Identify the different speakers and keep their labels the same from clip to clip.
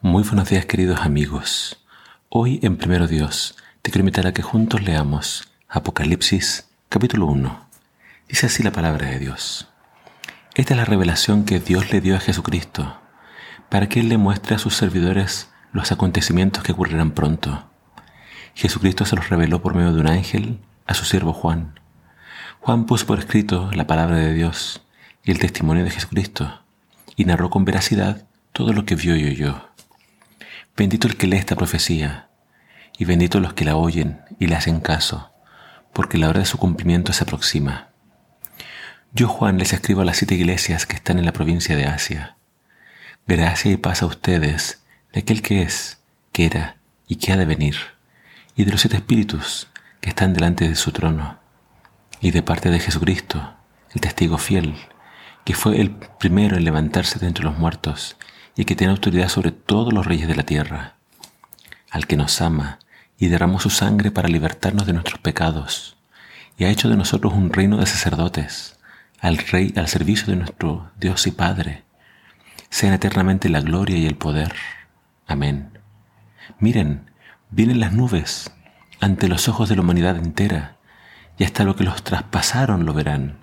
Speaker 1: Muy buenos días queridos amigos. Hoy en Primero Dios te quiero que juntos leamos Apocalipsis capítulo 1. Dice así la palabra de Dios. Esta es la revelación que Dios le dio a Jesucristo para que Él le muestre a sus servidores los acontecimientos que ocurrirán pronto. Jesucristo se los reveló por medio de un ángel a su siervo Juan. Juan puso por escrito la palabra de Dios y el testimonio de Jesucristo y narró con veracidad todo lo que vio y oyó. Bendito el que lee esta profecía, y bendito los que la oyen y le hacen caso, porque la hora de su cumplimiento se aproxima. Yo, Juan, les escribo a las siete iglesias que están en la provincia de Asia. Gracia y paz a ustedes de aquel que es, que era y que ha de venir, y de los siete espíritus que están delante de su trono, y de parte de Jesucristo, el testigo fiel, que fue el primero en levantarse de entre los muertos y que tiene autoridad sobre todos los reyes de la tierra, al que nos ama y derramó su sangre para libertarnos de nuestros pecados, y ha hecho de nosotros un reino de sacerdotes, al Rey al servicio de nuestro Dios y Padre. Sean eternamente la gloria y el poder. Amén. Miren, vienen las nubes ante los ojos de la humanidad entera, y hasta lo que los traspasaron lo verán,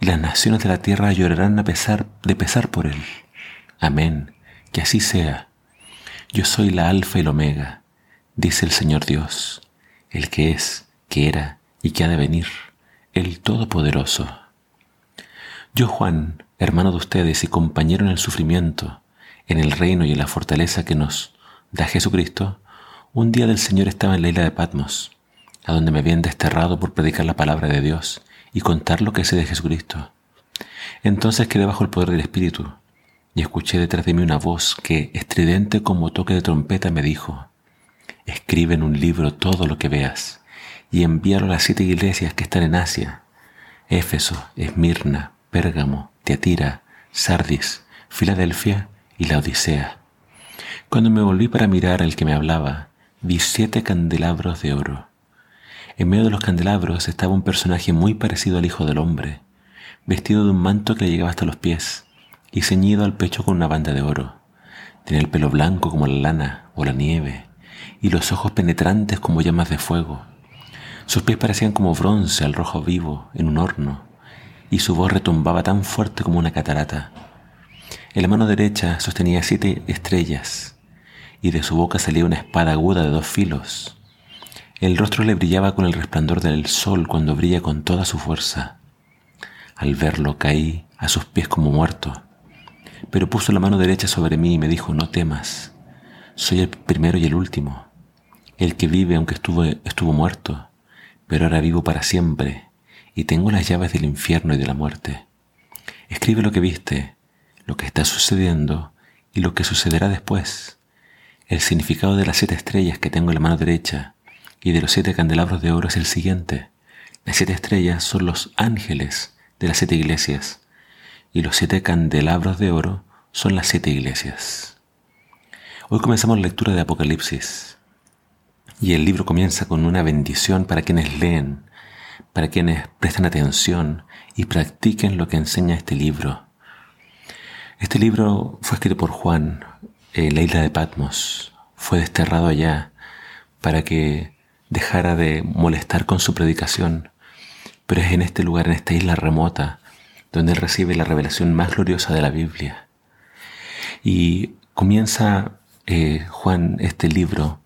Speaker 1: y las naciones de la tierra llorarán a pesar de pesar por él. Amén. Que así sea. Yo soy la alfa y el omega, dice el Señor Dios, el que es, que era y que ha de venir, el Todopoderoso. Yo, Juan, hermano de ustedes y compañero en el sufrimiento, en el reino y en la fortaleza que nos da Jesucristo, un día del Señor estaba en la isla de Patmos, a donde me habían desterrado por predicar la palabra de Dios y contar lo que sé de Jesucristo. Entonces quedé bajo el poder del Espíritu y escuché detrás de mí una voz que, estridente como toque de trompeta, me dijo, Escribe en un libro todo lo que veas y envíalo a las siete iglesias que están en Asia, Éfeso, Esmirna, Pérgamo, Teatira, Sardis, Filadelfia y la Odisea. Cuando me volví para mirar al que me hablaba, vi siete candelabros de oro. En medio de los candelabros estaba un personaje muy parecido al Hijo del Hombre, vestido de un manto que le llegaba hasta los pies y ceñido al pecho con una banda de oro. Tenía el pelo blanco como la lana o la nieve y los ojos penetrantes como llamas de fuego. Sus pies parecían como bronce al rojo vivo en un horno y su voz retumbaba tan fuerte como una catarata. En la mano derecha sostenía siete estrellas y de su boca salía una espada aguda de dos filos. El rostro le brillaba con el resplandor del sol cuando brilla con toda su fuerza. Al verlo caí a sus pies como muerto pero puso la mano derecha sobre mí y me dijo, no temas, soy el primero y el último, el que vive aunque estuvo, estuvo muerto, pero ahora vivo para siempre, y tengo las llaves del infierno y de la muerte. Escribe lo que viste, lo que está sucediendo y lo que sucederá después. El significado de las siete estrellas que tengo en la mano derecha y de los siete candelabros de oro es el siguiente. Las siete estrellas son los ángeles de las siete iglesias y los siete candelabros de oro son las siete iglesias. Hoy comenzamos la lectura de Apocalipsis y el libro comienza con una bendición para quienes leen, para quienes prestan atención y practiquen lo que enseña este libro. Este libro fue escrito por Juan en la isla de Patmos. Fue desterrado allá para que dejara de molestar con su predicación. Pero es en este lugar, en esta isla remota, donde él recibe la revelación más gloriosa de la Biblia. Y comienza eh, Juan este libro,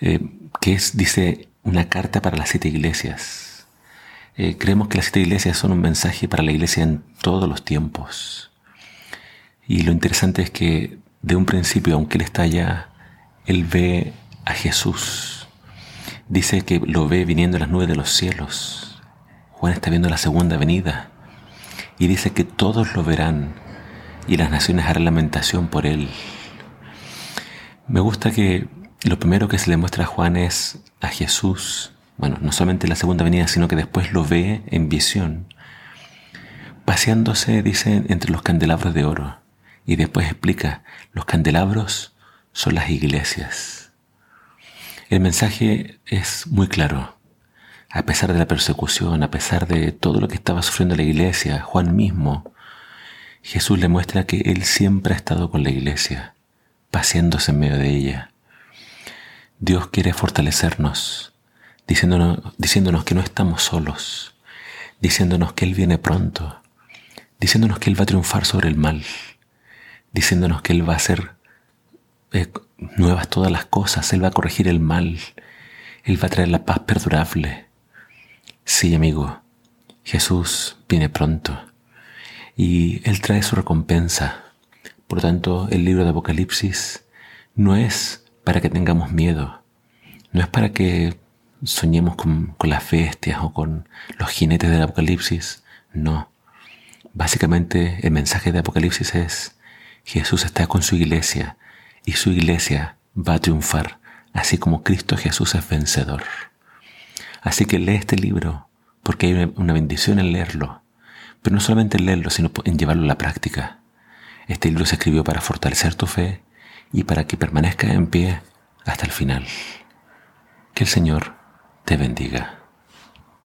Speaker 1: eh, que es, dice, una carta para las siete iglesias. Eh, creemos que las siete iglesias son un mensaje para la iglesia en todos los tiempos. Y lo interesante es que de un principio, aunque él está allá, él ve a Jesús. Dice que lo ve viniendo en las nubes de los cielos. Juan está viendo la segunda venida y dice que todos lo verán y las naciones harán lamentación por él. Me gusta que lo primero que se le muestra a Juan es a Jesús, bueno, no solamente en la segunda venida, sino que después lo ve en visión, paseándose, dice, entre los candelabros de oro. Y después explica, los candelabros son las iglesias. El mensaje es muy claro a pesar de la persecución, a pesar de todo lo que estaba sufriendo la iglesia, Juan mismo, Jesús le muestra que Él siempre ha estado con la iglesia, paseándose en medio de ella. Dios quiere fortalecernos, diciéndonos, diciéndonos que no estamos solos, diciéndonos que Él viene pronto, diciéndonos que Él va a triunfar sobre el mal, diciéndonos que Él va a hacer eh, nuevas todas las cosas, Él va a corregir el mal, Él va a traer la paz perdurable. Sí, amigo, Jesús viene pronto y Él trae su recompensa. Por tanto, el libro de Apocalipsis no es para que tengamos miedo, no es para que soñemos con, con las bestias o con los jinetes del Apocalipsis, no. Básicamente el mensaje de Apocalipsis es, Jesús está con su iglesia y su iglesia va a triunfar, así como Cristo Jesús es vencedor. Así que lee este libro, porque hay una bendición en leerlo, pero no solamente en leerlo, sino en llevarlo a la práctica. Este libro se escribió para fortalecer tu fe y para que permanezca en pie hasta el final. Que el Señor te bendiga.